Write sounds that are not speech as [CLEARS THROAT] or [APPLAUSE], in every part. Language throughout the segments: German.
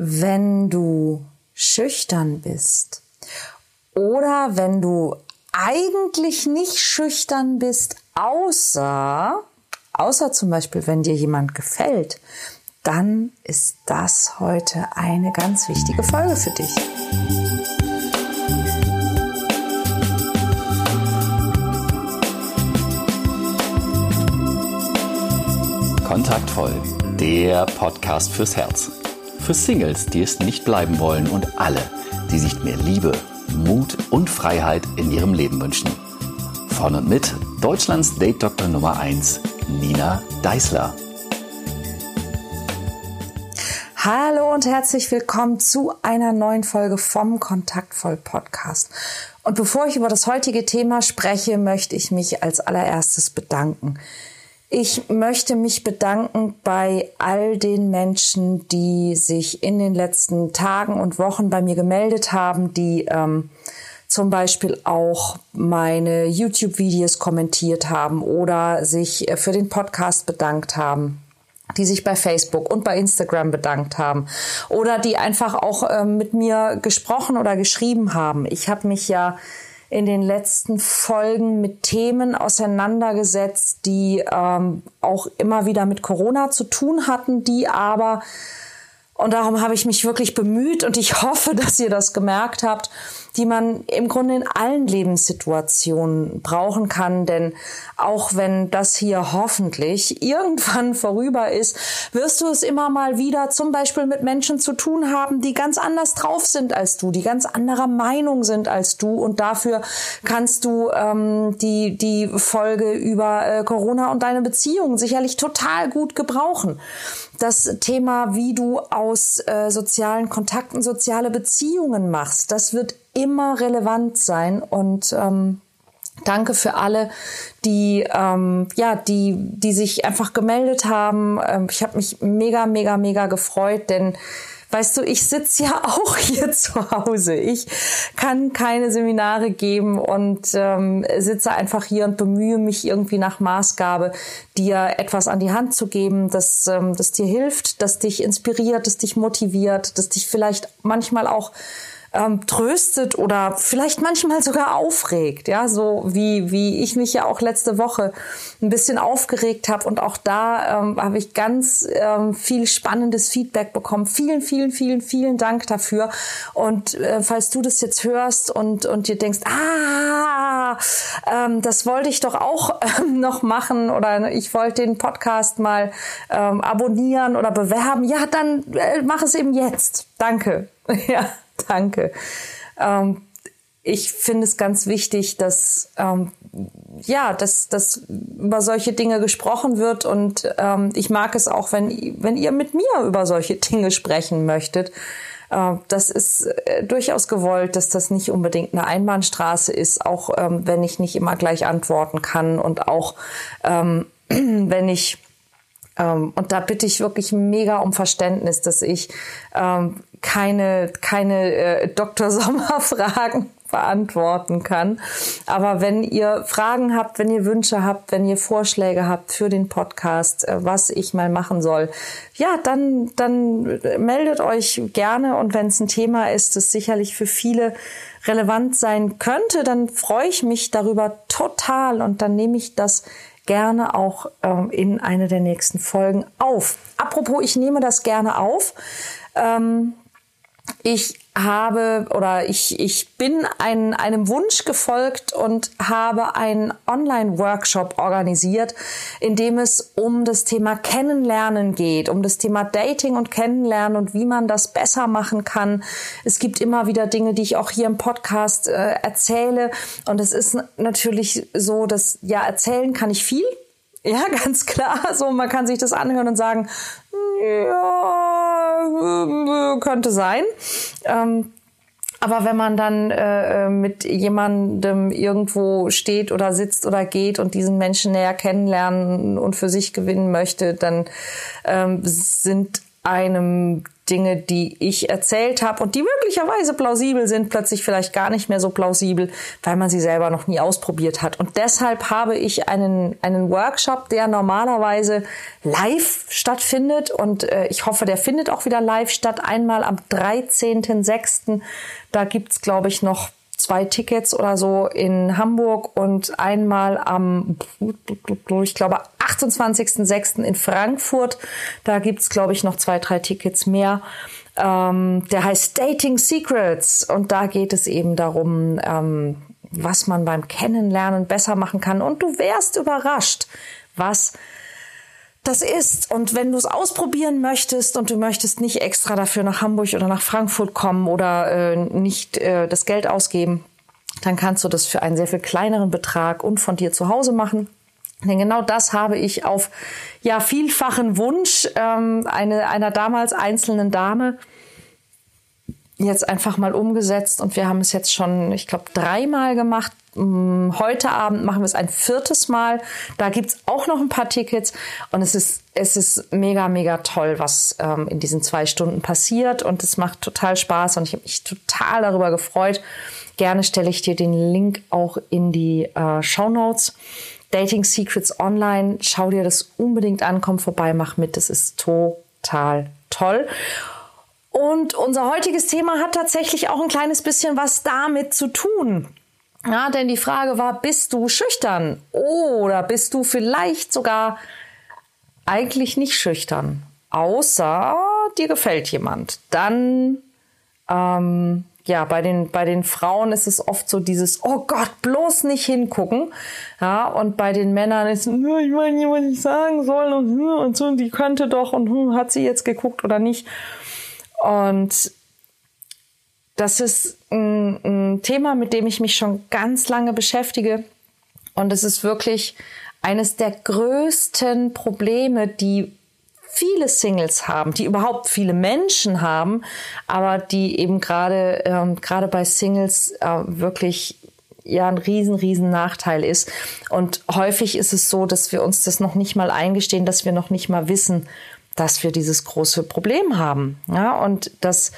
wenn du schüchtern bist oder wenn du eigentlich nicht schüchtern bist, außer, außer zum Beispiel, wenn dir jemand gefällt, dann ist das heute eine ganz wichtige Folge für dich. Kontaktvoll, der Podcast fürs Herz. Für Singles, die es nicht bleiben wollen und alle, die sich mehr Liebe, Mut und Freiheit in ihrem Leben wünschen. Von und mit Deutschlands Date Doktor Nummer 1, Nina Deißler. Hallo und herzlich willkommen zu einer neuen Folge vom Kontaktvoll Podcast. Und bevor ich über das heutige Thema spreche, möchte ich mich als allererstes bedanken. Ich möchte mich bedanken bei all den Menschen, die sich in den letzten Tagen und Wochen bei mir gemeldet haben, die ähm, zum Beispiel auch meine YouTube-Videos kommentiert haben oder sich äh, für den Podcast bedankt haben die sich bei Facebook und bei Instagram bedankt haben oder die einfach auch äh, mit mir gesprochen oder geschrieben haben. Ich habe mich ja in den letzten Folgen mit Themen auseinandergesetzt, die ähm, auch immer wieder mit Corona zu tun hatten, die aber und darum habe ich mich wirklich bemüht und ich hoffe, [LAUGHS] dass ihr das gemerkt habt, die man im Grunde in allen Lebenssituationen brauchen kann. Denn auch wenn das hier hoffentlich irgendwann vorüber ist, wirst du es immer mal wieder zum Beispiel mit Menschen zu tun haben, die ganz anders drauf sind als du, die ganz anderer Meinung sind als du. Und dafür kannst du ähm, die, die Folge über äh, Corona und deine Beziehungen sicherlich total gut gebrauchen das Thema, wie du aus äh, sozialen Kontakten soziale Beziehungen machst, das wird immer relevant sein und ähm, Danke für alle, die ähm, ja, die die sich einfach gemeldet haben. Ähm, ich habe mich mega, mega, mega gefreut, denn Weißt du, ich sitze ja [LAUGHS] auch hier zu Hause. Ich kann keine Seminare geben und ähm, sitze einfach hier und bemühe mich irgendwie nach Maßgabe, dir etwas an die Hand zu geben, das, ähm, das dir hilft, das dich inspiriert, das dich motiviert, das dich vielleicht manchmal auch ähm, tröstet oder vielleicht manchmal sogar aufregt, ja, so wie wie ich mich ja auch letzte Woche ein bisschen aufgeregt habe und auch da ähm, habe ich ganz ähm, viel spannendes Feedback bekommen. Vielen, vielen, vielen, vielen Dank dafür. Und äh, falls du das jetzt hörst und und dir denkst, ah, ähm, das wollte ich doch auch [LAUGHS] ähm, noch machen oder ich wollte den Podcast mal ähm, abonnieren oder bewerben, ja, dann äh, mach es eben jetzt. Danke. [LAUGHS] ja. [LAUGHS] Danke. Ähm, ich finde es ganz wichtig, dass ähm, ja, dass, dass über solche Dinge gesprochen wird und ähm, ich mag es auch, wenn, wenn ihr mit mir über solche [LAUGHS] Dinge sprechen möchtet. Äh, das ist äh, durchaus gewollt, dass das nicht unbedingt eine Einbahnstraße ist, auch ähm, wenn ich nicht immer gleich antworten kann und auch ähm, [CLEARS THROAT] wenn ich ähm, und da bitte ich wirklich mega um Verständnis, dass ich ähm, keine, keine äh, Dr. [LAUGHS] Sommer-Fragen beantworten kann. Aber wenn ihr Fragen habt, wenn ihr Wünsche habt, wenn ihr Vorschläge habt für den Podcast, äh, was ich mal machen soll, ja, dann, dann meldet euch gerne. Und wenn es ein Thema ist, das sicherlich für viele relevant sein könnte, dann freue ich mich darüber total und dann nehme ich das gerne auch ähm, in eine der nächsten Folgen auf. Apropos, ich nehme das gerne auf. Ähm, ich habe oder ich, ich bin ein, einem Wunsch gefolgt und habe einen Online-Workshop organisiert, in dem es um das Thema Kennenlernen geht, um das Thema Dating und Kennenlernen und wie man das besser machen kann. Es gibt immer wieder Dinge, die ich auch hier im Podcast äh, erzähle. Und es ist natürlich so, dass ja, erzählen kann ich viel. Ja, [LAUGHS] ganz klar. So, man kann sich das anhören und sagen, ja, könnte sein. Ähm, aber wenn man dann äh, äh, mit jemandem irgendwo steht oder sitzt oder geht und diesen Menschen näher kennenlernen und für sich gewinnen möchte, dann ähm, sind einem Dinge, die ich erzählt habe und die möglicherweise plausibel sind, plötzlich vielleicht gar nicht mehr so plausibel, weil man sie selber noch nie ausprobiert hat. Und deshalb habe ich einen, einen Workshop, der normalerweise live stattfindet und äh, ich hoffe, der findet auch wieder live statt. Einmal am 13.06. Da gibt's glaube ich, noch zwei Tickets oder so in Hamburg und einmal am, ich glaube, 28.06. in Frankfurt. Da gibt's glaube ich, noch zwei, drei Tickets mehr. Ähm, der heißt Dating Secrets und da geht es eben darum, ähm, was man beim Kennenlernen besser machen kann. Und du wärst überrascht, was das ist. Und wenn du es ausprobieren möchtest und du möchtest nicht extra dafür nach Hamburg oder nach Frankfurt kommen oder äh, nicht äh, das Geld ausgeben, dann kannst du das für einen sehr viel kleineren Betrag und von dir zu Hause machen. Denn genau das habe ich auf ja vielfachen Wunsch ähm, eine, einer damals einzelnen Dame jetzt einfach mal umgesetzt und wir haben es jetzt schon, ich glaube, dreimal gemacht. Mm, heute Abend machen wir es ein viertes Mal. Da gibt's auch noch ein paar Tickets und es ist, es ist mega, mega toll, was ähm, in diesen zwei Stunden passiert und es macht total Spaß und ich habe mich total darüber gefreut. Gerne stelle ich dir den Link auch in die äh, Show Notes. Dating Secrets Online, schau dir das unbedingt an, komm vorbei, mach mit, das ist total toll. Und unser heutiges Thema hat tatsächlich auch ein kleines bisschen was damit zu tun. Ja, denn die Frage war, bist du schüchtern oder bist du vielleicht sogar eigentlich nicht schüchtern, außer dir gefällt jemand? Dann, ähm, ja, bei den, bei den Frauen ist es oft so dieses, oh Gott, bloß nicht hingucken. Ja, und bei den Männern ist, ich weiß nicht, was ich sagen soll und, und so, die könnte doch und hat sie jetzt geguckt oder nicht. Und das ist ein, ein, Thema, mit dem ich mich schon ganz lange beschäftige. Und es ist wirklich eines der größten Probleme, die viele Singles haben, die überhaupt viele Menschen haben, aber die eben gerade ähm, gerade bei Singles äh, wirklich ja ein riesen riesen Nachteil ist und häufig ist es so, dass wir uns das noch nicht mal eingestehen, dass wir noch nicht mal wissen, dass wir dieses große Problem haben. Ja, und das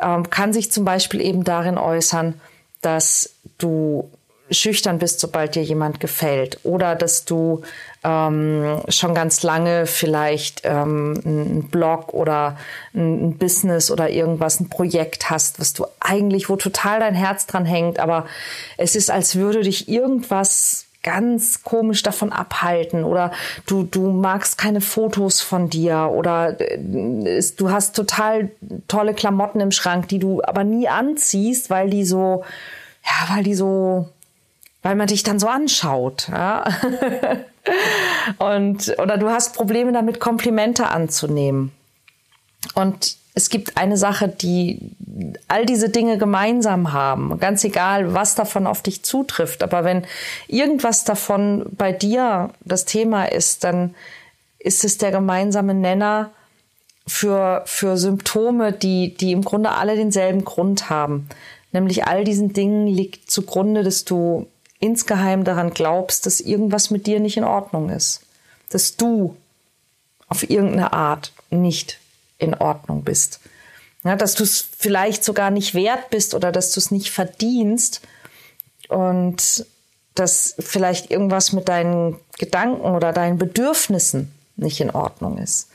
ähm, kann sich zum Beispiel eben darin äußern, dass du schüchtern bist, sobald dir jemand gefällt. Oder dass du ähm, schon ganz lange vielleicht ähm, einen Blog oder ein, Business oder irgendwas, ein Projekt hast, was du eigentlich, wo total dein Herz dran hängt, aber es ist, als würde dich irgendwas ganz komisch davon abhalten oder du, du magst keine Fotos von dir oder äh, du hast total tolle Klamotten im Schrank, die du aber nie anziehst, weil die so, ja, weil die so, weil man dich dann so anschaut, ja. [LAUGHS] Und, oder du hast Probleme damit, Komplimente anzunehmen. Und es gibt eine Sache, die all diese Dinge gemeinsam haben. Ganz egal, was davon auf dich zutrifft. Aber wenn irgendwas davon bei dir das Thema ist, dann ist es der gemeinsame Nenner für, für Symptome, die, die im Grunde alle denselben Grund haben. Nämlich all diesen Dingen liegt zugrunde, dass du insgeheim daran glaubst, dass irgendwas mit dir nicht in Ordnung ist. Dass du auf irgendeine Art nicht in Ordnung bist. Ja, dass du es vielleicht sogar nicht wert bist oder dass du es nicht verdienst und dass vielleicht irgendwas mit deinen Gedanken oder deinen Bedürfnissen nicht in Ordnung ist.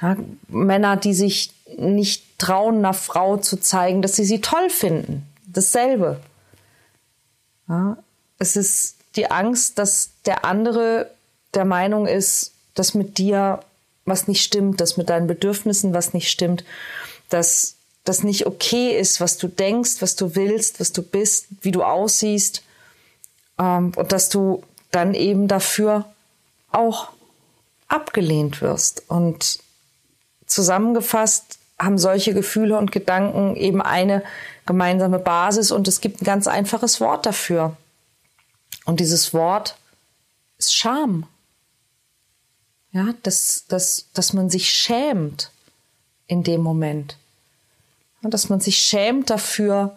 Ja, Männer, die sich nicht trauen, einer Frau zu zeigen, dass sie sie toll finden. Dasselbe. Ja, es ist die Angst, dass der andere der Meinung ist, dass mit dir was nicht stimmt, dass mit deinen Bedürfnissen was nicht stimmt, dass das nicht okay ist, was du denkst, was du willst, was du bist, wie du aussiehst ähm, und dass du dann eben dafür auch abgelehnt wirst. Und zusammengefasst haben solche Gefühle und Gedanken eben eine gemeinsame Basis und es gibt ein ganz einfaches Wort dafür. Und dieses Wort ist Scham. Ja, dass, dass, dass man sich schämt in dem Moment. Ja, dass man sich schämt dafür,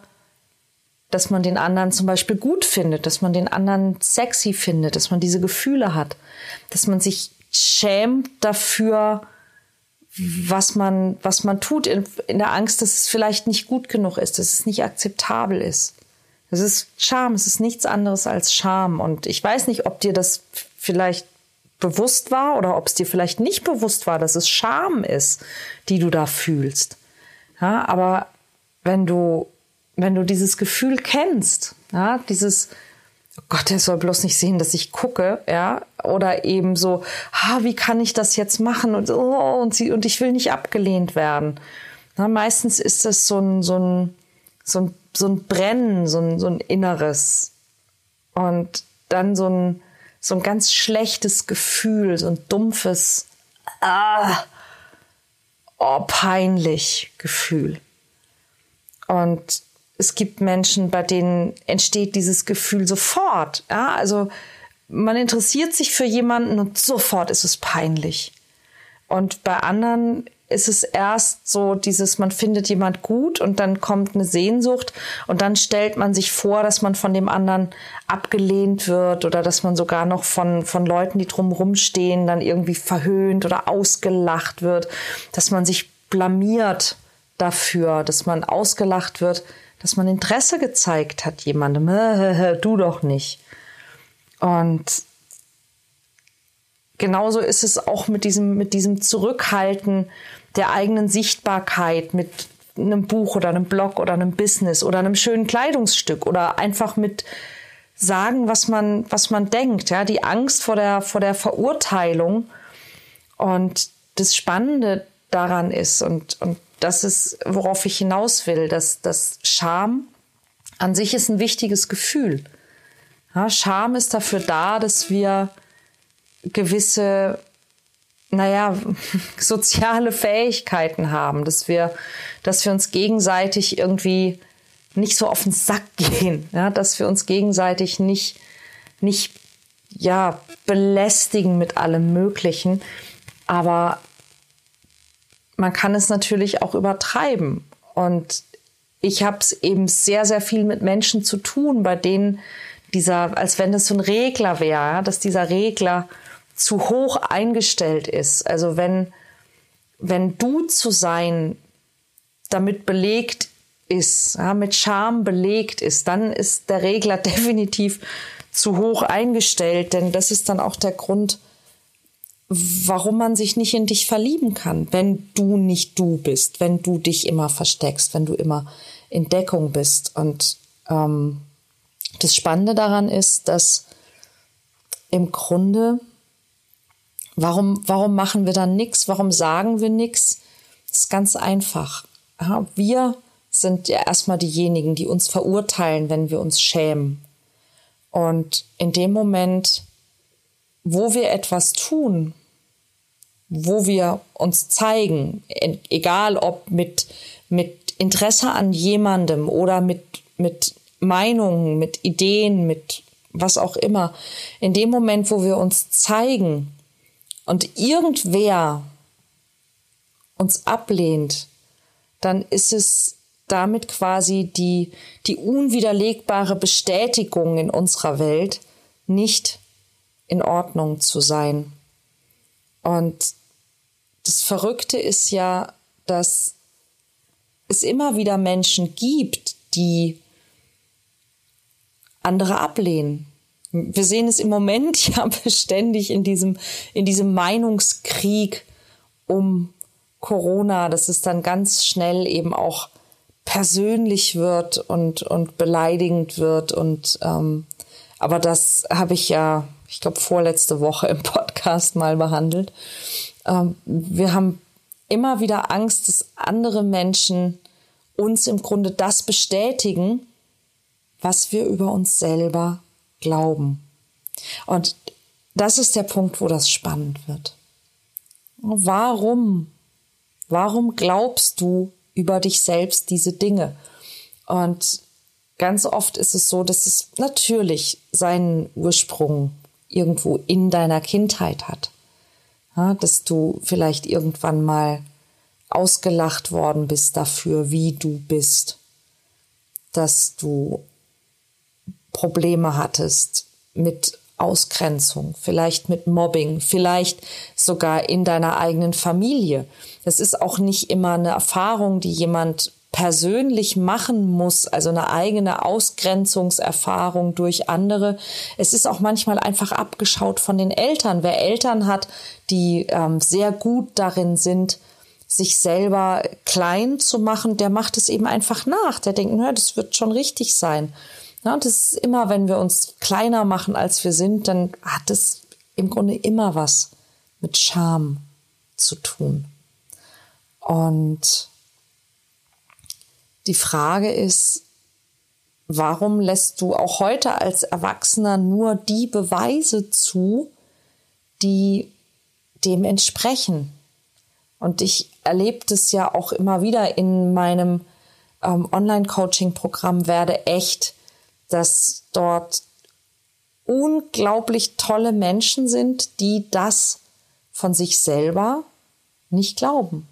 dass man den anderen zum Beispiel gut findet, dass man den anderen sexy findet, dass man diese Gefühle hat, dass man sich schämt dafür, was man, was man tut in, in der Angst, dass es vielleicht nicht gut genug ist, dass es nicht akzeptabel ist. Es ist Scham, es ist nichts anderes als Scham. Und ich weiß nicht, ob dir das vielleicht bewusst war oder ob es dir vielleicht nicht bewusst war, dass es Scham ist, die du da fühlst. Ja, aber wenn du, wenn du dieses Gefühl kennst, ja, dieses, oh Gott, er soll bloß nicht sehen, dass ich gucke, ja, oder eben so, ha, wie kann ich das jetzt machen und, oh, und, sie, und ich will nicht abgelehnt werden. Na, meistens ist das so ein, so ein, so ein, so ein Brennen, so ein, so ein Inneres. Und dann so ein, so ein ganz schlechtes Gefühl, so ein dumpfes, ah, oh, peinlich Gefühl. Und es gibt Menschen, bei denen entsteht dieses Gefühl sofort. Ja, also man interessiert sich für jemanden und sofort ist es peinlich. Und bei anderen ist es erst so dieses, man findet jemand gut und dann kommt eine Sehnsucht und dann stellt man sich vor, dass man von dem anderen abgelehnt wird oder dass man sogar noch von, von Leuten, die drumherum stehen, dann irgendwie verhöhnt oder ausgelacht wird, dass man sich blamiert dafür, dass man ausgelacht wird, dass man Interesse gezeigt hat jemandem, [LAUGHS] du doch nicht. Und genauso ist es auch mit diesem, mit diesem Zurückhalten der eigenen Sichtbarkeit, mit einem Buch oder einem Blog oder einem Business oder einem schönen Kleidungsstück oder einfach mit sagen, was man, was man denkt, ja, die Angst vor der, vor der Verurteilung. Und das Spannende daran ist und, und das ist, worauf ich hinaus will, dass das Scham an sich ist ein wichtiges Gefühl. Ja, Scham ist dafür da, dass wir gewisse, naja, [LAUGHS] soziale Fähigkeiten haben, dass wir, dass wir uns gegenseitig irgendwie nicht so auf den Sack [LAUGHS] gehen, ja, dass wir uns gegenseitig nicht, nicht, ja, belästigen mit allem Möglichen. Aber man kann es natürlich auch übertreiben. Und ich habe es eben sehr, sehr viel mit Menschen zu tun, bei denen dieser, als wenn das so ein Regler wäre, dass dieser Regler zu hoch eingestellt ist. Also wenn, wenn du zu sein damit belegt ist, ja, mit Scham belegt ist, dann ist der Regler [LAUGHS] definitiv zu hoch eingestellt, denn das ist dann auch der Grund, warum man sich nicht in dich verlieben kann, wenn du nicht du bist, wenn du dich immer versteckst, wenn du immer in Deckung bist. Und ähm, das Spannende daran ist, dass im Grunde, warum, warum machen wir dann nichts? Warum sagen wir nichts? Das ist ganz einfach. Wir sind ja erstmal diejenigen, die uns verurteilen, wenn wir uns schämen. Und in dem Moment, wo wir etwas tun, wo wir uns zeigen, egal ob mit, mit Interesse an jemandem oder mit, mit Meinungen, mit Ideen, mit was auch immer, in dem Moment, wo wir uns zeigen und irgendwer uns ablehnt, dann ist es damit quasi die, die unwiderlegbare Bestätigung in unserer Welt, nicht in Ordnung zu sein. Und das Verrückte ist ja, dass es immer wieder Menschen gibt, die andere ablehnen. Wir sehen es im Moment [LAUGHS] ja beständig in diesem, in diesem Meinungskrieg um Corona, dass es dann ganz schnell eben auch persönlich wird und, und beleidigend wird. Und ähm, aber das habe ich ja, ich glaube, vorletzte Woche im Podcast mal behandelt. Ähm, wir haben immer wieder Angst, dass andere Menschen uns im Grunde das bestätigen, was wir über uns selber glauben. Und das ist der Punkt, wo das spannend wird. Warum? Warum glaubst du über dich selbst diese Dinge? Und ganz oft ist es so, dass es natürlich seinen Ursprung irgendwo in deiner Kindheit hat ja, dass du vielleicht irgendwann mal ausgelacht worden bist dafür, wie du bist, dass du Probleme hattest mit Ausgrenzung, vielleicht mit Mobbing, vielleicht sogar in deiner eigenen Familie. Das ist auch nicht immer eine Erfahrung, die jemand persönlich machen muss, also eine eigene Ausgrenzungserfahrung durch andere. Es ist auch manchmal einfach abgeschaut von den Eltern. Wer Eltern hat, die ähm, sehr gut darin sind, sich selber klein zu machen, der macht es eben einfach nach. Der denkt, na, das wird schon richtig sein. Ja, das ist immer, wenn wir uns kleiner machen, als wir sind, dann hat es im Grunde immer was mit Scham zu tun. Und die Frage ist, warum lässt du auch heute als Erwachsener nur die Beweise zu, die dem entsprechen? Und ich erlebe das ja auch immer wieder in meinem ähm, Online-Coaching-Programm werde echt, dass dort unglaublich tolle Menschen sind, die das von sich selber nicht glauben.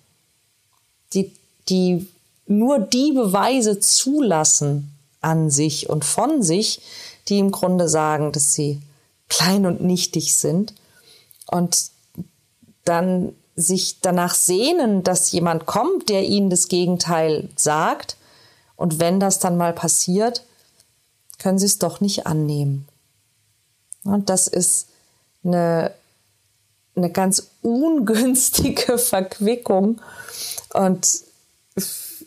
Die, die nur die Beweise zulassen an sich und von sich, die im Grunde sagen, dass sie klein und nichtig sind und dann sich danach sehnen, dass jemand kommt, der ihnen das Gegenteil sagt. Und wenn das dann mal passiert, können sie es doch nicht annehmen. Und das ist eine, eine ganz ungünstige [LAUGHS] Verquickung. Und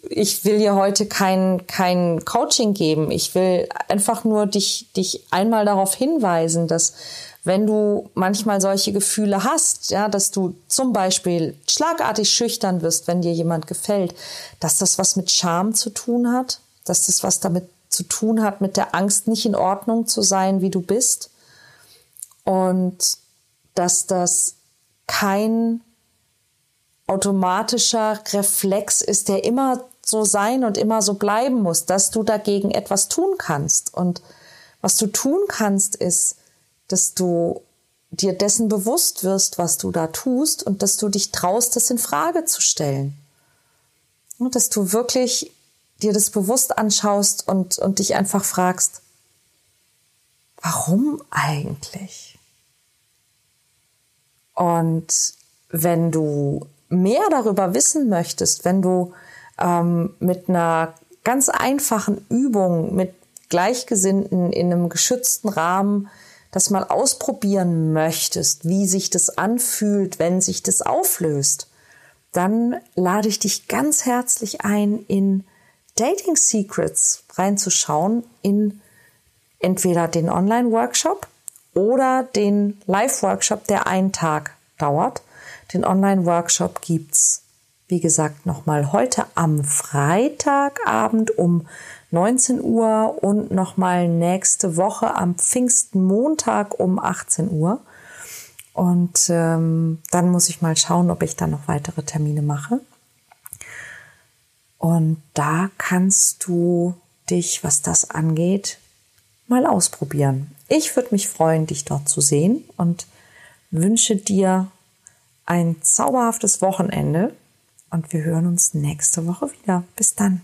ich will dir heute kein, kein Coaching geben. Ich will einfach nur dich, dich einmal darauf hinweisen, dass wenn du manchmal solche Gefühle hast, ja, dass du zum Beispiel schlagartig schüchtern wirst, wenn dir jemand gefällt, dass das was mit Scham zu tun hat, dass das was damit zu tun hat, mit der Angst, nicht in Ordnung zu sein, wie du bist. Und dass das kein automatischer Reflex ist, der immer so sein und immer so bleiben muss, dass du dagegen etwas tun kannst. Und was du tun kannst, ist, dass du dir dessen bewusst wirst, was du da tust und dass du dich traust, das in Frage zu stellen. Und dass du wirklich dir das bewusst anschaust und, und dich einfach fragst, warum eigentlich? Und wenn du mehr darüber wissen möchtest, wenn du ähm, mit einer ganz einfachen Übung mit Gleichgesinnten in einem geschützten Rahmen das mal ausprobieren möchtest, wie sich das anfühlt, wenn sich das auflöst, dann lade ich dich ganz herzlich ein, in Dating Secrets reinzuschauen, in entweder den Online-Workshop oder den Live-Workshop, der einen Tag dauert. Den Online-Workshop gibt's wie gesagt, nochmal heute am Freitagabend um 19 Uhr und nochmal nächste Woche am Pfingstmontag um 18 Uhr. Und ähm, dann muss ich mal schauen, ob ich da noch weitere Termine mache. Und da kannst du dich, was das angeht, mal ausprobieren. Ich würde mich freuen, dich dort zu sehen und wünsche dir ein zauberhaftes Wochenende und wir hören uns nächste Woche wieder. Bis dann.